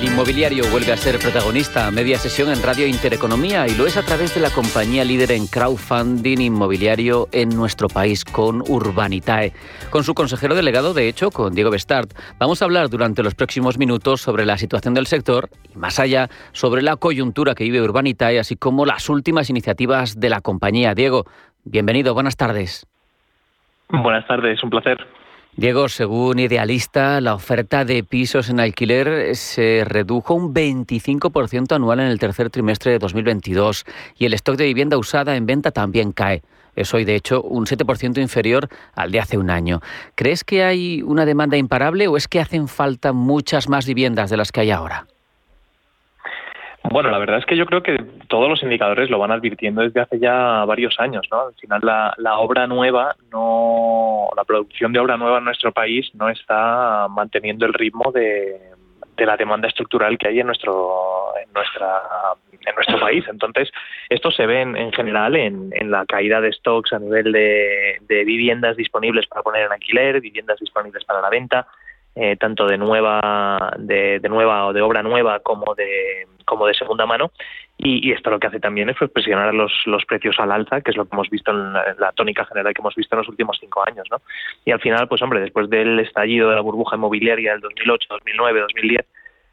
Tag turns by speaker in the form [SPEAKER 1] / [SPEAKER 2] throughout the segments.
[SPEAKER 1] El inmobiliario vuelve a ser protagonista a media sesión en Radio Intereconomía y lo es a través de la compañía líder en crowdfunding inmobiliario en nuestro país con Urbanitae. Con su consejero delegado, de hecho, con Diego Bestart, vamos a hablar durante los próximos minutos sobre la situación del sector y más allá sobre la coyuntura que vive Urbanitae, así como las últimas iniciativas de la compañía. Diego, bienvenido, buenas tardes.
[SPEAKER 2] Buenas tardes, un placer.
[SPEAKER 1] Diego, según Idealista, la oferta de pisos en alquiler se redujo un 25% anual en el tercer trimestre de 2022 y el stock de vivienda usada en venta también cae. Es hoy, de hecho, un 7% inferior al de hace un año. ¿Crees que hay una demanda imparable o es que hacen falta muchas más viviendas de las que hay ahora?
[SPEAKER 2] Bueno, la verdad es que yo creo que todos los indicadores lo van advirtiendo desde hace ya varios años, ¿no? Al final la, la, obra nueva, no, la producción de obra nueva en nuestro país no está manteniendo el ritmo de, de la demanda estructural que hay en nuestro en nuestra en nuestro país. Entonces, esto se ve en, general en, en, la caída de stocks a nivel de, de viviendas disponibles para poner en alquiler, viviendas disponibles para la venta, eh, tanto de nueva de, de, nueva o de obra nueva como de como de segunda mano y, y, esto lo que hace también es pues, presionar los, los precios al alza que es lo que hemos visto en la, tónica general que hemos visto en los últimos cinco años ¿no? y al final pues hombre después del estallido de la burbuja inmobiliaria del 2008 2009 2010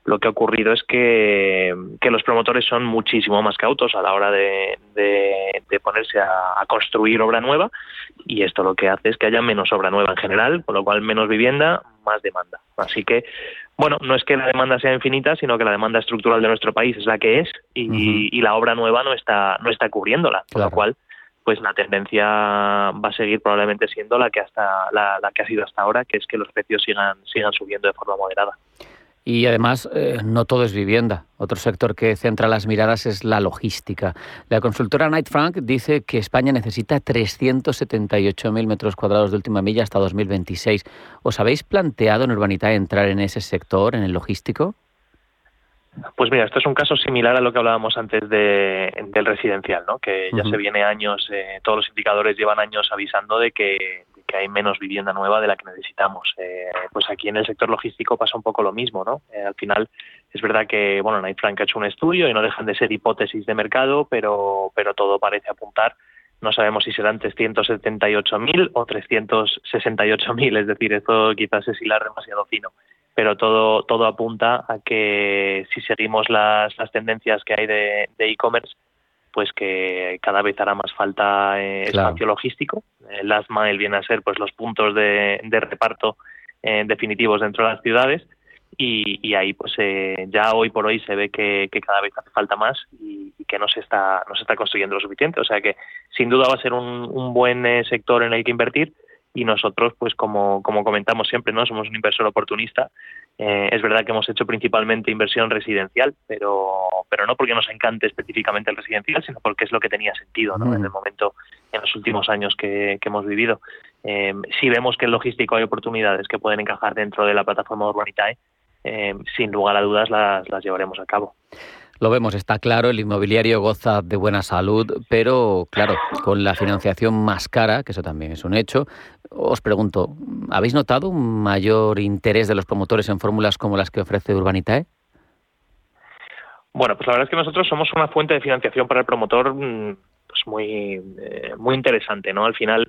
[SPEAKER 2] lo que ha ocurrido es que, que, los promotores son muchísimo más cautos a la hora de, de, de ponerse a, a, construir obra nueva y esto lo que hace es que haya menos obra nueva en general, con lo cual menos vivienda, más demanda. Así que, bueno, no es que la demanda sea infinita, sino que la demanda estructural de nuestro país es la que es y, uh -huh. y la obra nueva no está, no está cubriéndola, con claro. lo cual pues la tendencia va a seguir probablemente siendo la que hasta la, la que ha sido hasta ahora, que es que los precios sigan sigan subiendo de forma moderada.
[SPEAKER 1] Y además, eh, no todo es vivienda. Otro sector que centra las miradas es la logística. La consultora Knight Frank dice que España necesita 378.000 metros cuadrados de última milla hasta 2026. ¿Os habéis planteado en Urbanita entrar en ese sector, en el logístico?
[SPEAKER 2] Pues mira, esto es un caso similar a lo que hablábamos antes de, del residencial, ¿no? que ya uh -huh. se viene años, eh, todos los indicadores llevan años avisando de que, que, hay menos vivienda nueva de la que necesitamos. Eh, pues aquí en el sector logístico pasa un poco lo mismo. ¿no? Eh, al final es verdad que bueno, Frank ha hecho un estudio y no dejan de ser hipótesis de mercado, pero, pero todo parece apuntar no sabemos si serán 378.000 o 368.000, es decir, esto quizás es hilar demasiado fino pero todo todo apunta a que si seguimos las, las tendencias que hay de e-commerce, pues que cada vez hará más falta eh, espacio logístico. El last mile viene a ser pues los puntos de, de reparto eh, definitivos dentro de las ciudades y, y ahí pues eh, ya hoy por hoy se ve que, que, cada vez hace falta más y, y, que no se está no se está construyendo lo suficiente. O sea que sin duda va a ser un, un buen eh, sector en el que invertir y nosotros, pues como, como comentamos siempre, no somos un inversor oportunista. Eh, es verdad que hemos hecho principalmente inversión residencial, pero, pero no porque nos encante específicamente el residencial, sino porque es lo que tenía sentido ¿no? Mm. en el momento, en los últimos años que, que hemos vivido. Eh, si vemos que en logístico hay oportunidades que pueden encajar dentro de la plataforma Urbanitae, eh, sin lugar a dudas las, las llevaremos a cabo.
[SPEAKER 1] Lo vemos, está claro, el inmobiliario goza de buena salud, pero claro, con la financiación más cara, que eso también es un hecho, os pregunto, ¿habéis notado un mayor interés de los promotores en fórmulas como las que ofrece Urbanitae?
[SPEAKER 2] Bueno, pues la verdad es que nosotros somos una fuente de financiación para el promotor mm, pues muy, eh, muy interesante, ¿no? Al final,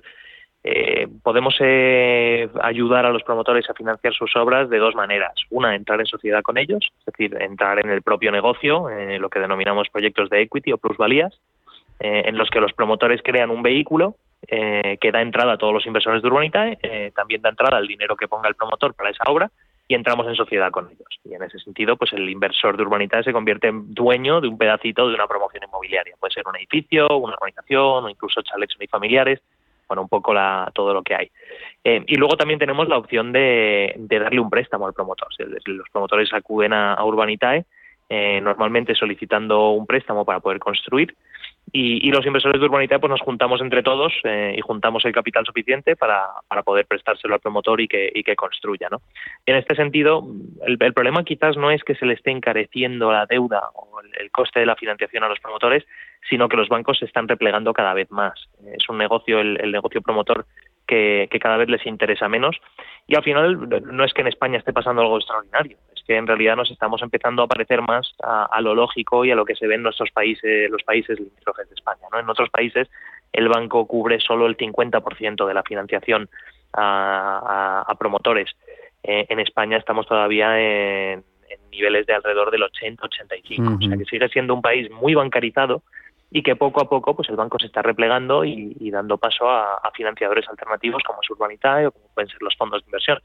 [SPEAKER 2] eh, podemos eh, ayudar a los promotores a financiar sus obras de dos maneras. Una, entrar en sociedad con ellos, es decir, entrar en el propio negocio, eh, lo que denominamos proyectos de equity o plusvalías, eh, en los que los promotores crean un vehículo eh, que da entrada a todos los inversores de Urbanitae, eh, también da entrada al dinero que ponga el promotor para esa obra y entramos en sociedad con ellos. Y en ese sentido, pues el inversor de Urbanitae se convierte en dueño de un pedacito de una promoción inmobiliaria. Puede ser un edificio, una organización o incluso chalets unifamiliares bueno, un poco la, todo lo que hay. Eh, y luego también tenemos la opción de, de, darle un préstamo al promotor. Los promotores acuden a, a Urbanitae, eh, normalmente solicitando un préstamo para poder construir, Y, los inversores de Urbanitae pues nos juntamos entre todos eh, y juntamos el capital suficiente para, para, poder prestárselo al promotor y que, que construya. ¿no? En este sentido, el, problema quizás no es que se le esté encareciendo la deuda o el, coste de la financiación a los promotores, sino que los bancos se están replegando cada vez más. Es un negocio, el, negocio promotor que, cada vez les interesa menos. Y al final no es que en España esté pasando algo extraordinario, que en realidad nos estamos empezando a parecer más a, lo lógico y a lo que se ve en nuestros países, los países limítrofes de España. ¿no? En otros países el banco cubre solo el 50% de la financiación a, promotores. Eh, en España estamos todavía en, niveles de alrededor del 80-85, o sea que sigue siendo un país muy bancarizado y que poco a poco pues el banco se está replegando y, dando paso a, financiadores alternativos como es Urbanitae o como pueden ser los fondos de inversión.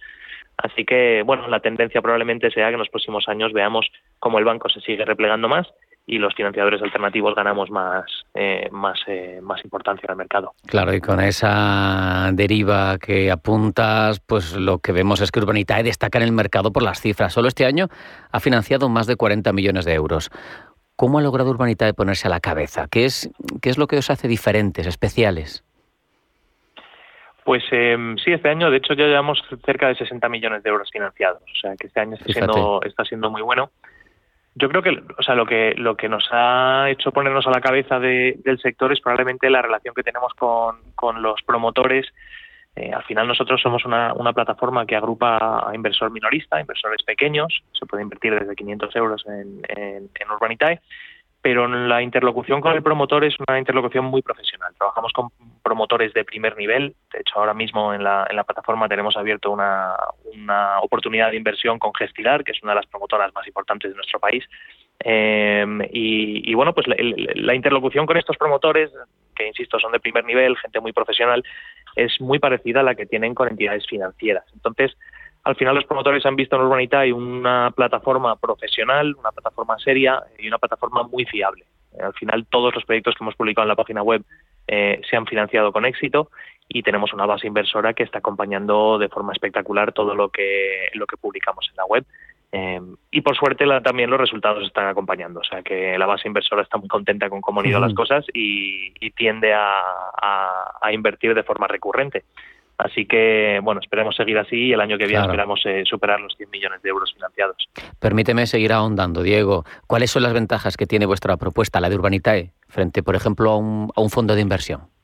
[SPEAKER 2] Así que, bueno, la tendencia probablemente sea que en los próximos años veamos cómo el banco se sigue replegando más y los financiadores alternativos ganamos más, eh, más, eh, más importancia en el mercado.
[SPEAKER 1] Claro, y con esa deriva que apuntas, pues lo que vemos es que Urbanitae destaca en el mercado por las cifras. Solo este año ha financiado más de 40 millones de euros. ¿Cómo ha logrado Urbanita de ponerse a la cabeza? ¿Qué es, qué es lo que os hace diferentes, especiales?
[SPEAKER 2] Pues em, sí, este año, de hecho, ya llevamos cerca de 60 millones de euros financiados. O sea, que este año está siendo, está siendo muy bueno. Yo creo que, o sea, lo que lo que nos ha hecho ponernos a la cabeza del sector es probablemente la relación que tenemos con, con los promotores eh, al final nosotros somos una, una, plataforma que agrupa a inversor minorista, inversores pequeños, se puede invertir desde 500 euros en, en, en Urbanitae, pero la interlocución con el promotor es una interlocución muy profesional. Trabajamos con promotores de primer nivel, de hecho ahora mismo en la, en la plataforma tenemos abierto una, una oportunidad de inversión con Gestilar, que es una de las promotoras más importantes de nuestro país, eh, y, y, bueno, pues la, la, interlocución con estos promotores, que insisto, son de primer nivel, gente muy profesional, es muy parecida a la que tienen con entidades financieras. Entonces, al final los promotores han visto en Urbanitae una plataforma profesional, una plataforma seria y una plataforma muy fiable. Al final todos los proyectos que hemos publicado en la página web eh, se han financiado con éxito y tenemos una base inversora que está acompañando de forma espectacular todo lo que, lo que publicamos en la web. Eh, y por suerte también los resultados están acompañando, o sea que la base inversora está muy contenta con cómo han ido las cosas y, tiende a, invertir de forma recurrente. Así que, bueno, esperemos seguir así y el año que viene esperamos eh, superar los 100 millones de euros financiados.
[SPEAKER 1] Permíteme seguir ahondando, Diego. ¿Cuáles son las ventajas que tiene vuestra propuesta, la de Urbanitae, frente, por ejemplo, a un, a un fondo de inversión?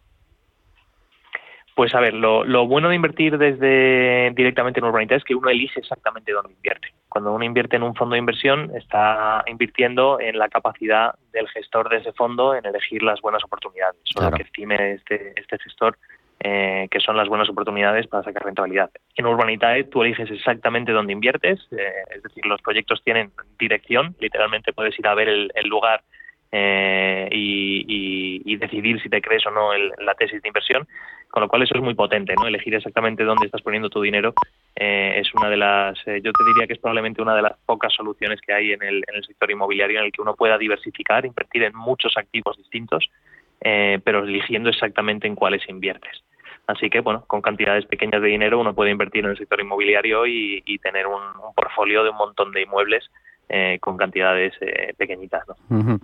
[SPEAKER 2] Pues a ver, lo, bueno de invertir desde directamente en Urbanitae es que uno elige exactamente dónde invierte. Cuando uno invierte en un fondo de inversión, está invirtiendo en la capacidad del gestor de ese fondo en elegir las buenas oportunidades, o lo que estime este, este gestor eh, que son las buenas oportunidades para sacar rentabilidad. En Urbanitae tú eliges exactamente dónde inviertes, eh, es decir, los proyectos tienen dirección, literalmente puedes ir a ver el, lugar eh, y, decidir si te crees o no la tesis de inversión con lo cual eso es muy potente, ¿no? Elegir exactamente dónde estás poniendo tu dinero eh, es una de las, eh, yo te diría que es probablemente una de las pocas soluciones que hay en el, en el sector inmobiliario en el que uno pueda diversificar, invertir en muchos activos distintos, pero eligiendo exactamente en cuáles inviertes. Así que, bueno, con cantidades pequeñas de dinero uno puede invertir en el sector inmobiliario y, tener un, un portfolio de un montón de inmuebles eh, con cantidades eh, pequeñitas. ¿no?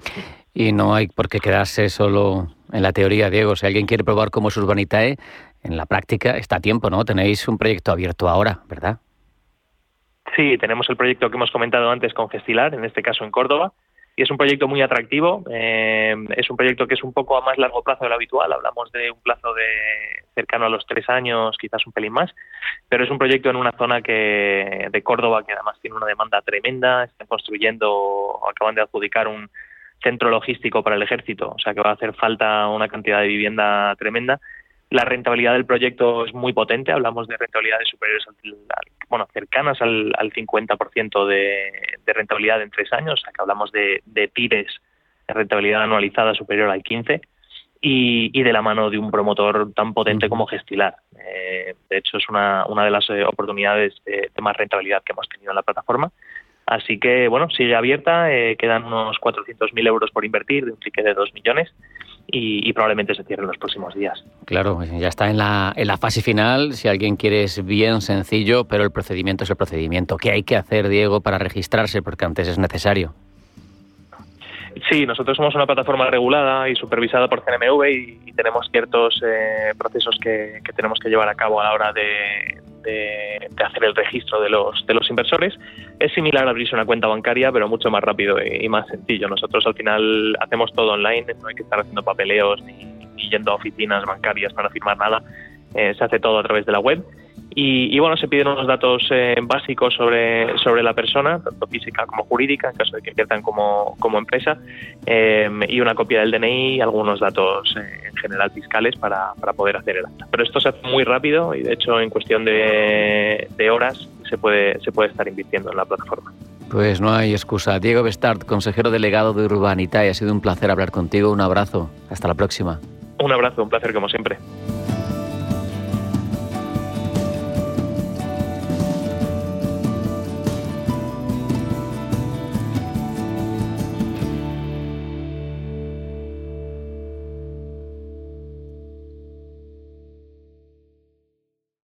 [SPEAKER 1] Y no hay por qué quedarse solo en la teoría, Diego. Si alguien quiere probar cómo es Urbanitae, en la práctica está a tiempo, ¿no? Tenéis un proyecto abierto ahora, ¿verdad?
[SPEAKER 2] Sí, tenemos el proyecto que hemos comentado antes con Gestilar, en este caso en Córdoba, y es un proyecto muy atractivo. Eh, es un proyecto que es un poco a más largo plazo de lo habitual. Hablamos de un plazo de cercano a los tres años, quizás un pelín más, pero es un proyecto en una zona que de Córdoba que además tiene una demanda tremenda. Están construyendo, acaban de adjudicar un centro logístico para el ejército, o sea que va a hacer falta una cantidad de vivienda tremenda la rentabilidad del proyecto es muy potente, hablamos de rentabilidades superiores, bueno, cercanas al, al 50% de, de rentabilidad en tres años, o sea que hablamos de, de de rentabilidad anualizada superior al 15% y, y de la mano de un promotor tan potente como Gestilar. Eh, de hecho, es una, una de las eh, oportunidades de, más rentabilidad que hemos tenido en la plataforma. Así que, bueno, sigue abierta, eh, quedan unos 400.000 euros por invertir de un ticket de 2 millones y, probablemente se cierre en los próximos días.
[SPEAKER 1] Claro, ya está en la, en la fase final. Si alguien quiere es bien sencillo, pero el procedimiento es el procedimiento. ¿Qué hay que hacer, Diego, para registrarse? Porque antes es necesario.
[SPEAKER 2] Sí, nosotros somos una plataforma regulada y supervisada por CNMV y, tenemos ciertos eh, procesos que, tenemos que llevar a cabo a la hora de, hacer el registro de los, de los inversores. Es similar a abrirse una cuenta bancaria, pero mucho más rápido y, más sencillo. Nosotros al final hacemos todo online, no hay que estar haciendo papeleos ni, yendo a oficinas bancarias para firmar nada. Eh, se hace todo a través de la web y, bueno, se piden unos datos eh, básicos sobre, sobre la persona, tanto física como jurídica, en caso de que inviertan como, como empresa, eh, y una copia del DNI y algunos datos eh, en general fiscales para, para, poder hacer el acta. Pero esto se hace muy rápido y de hecho en cuestión de, de horas se puede, se puede estar invirtiendo en la plataforma.
[SPEAKER 1] Pues no hay excusa. Diego Bestart, consejero delegado de Urbanita, ha sido un placer hablar contigo. Un abrazo. Hasta la próxima.
[SPEAKER 2] Un abrazo, un placer como siempre.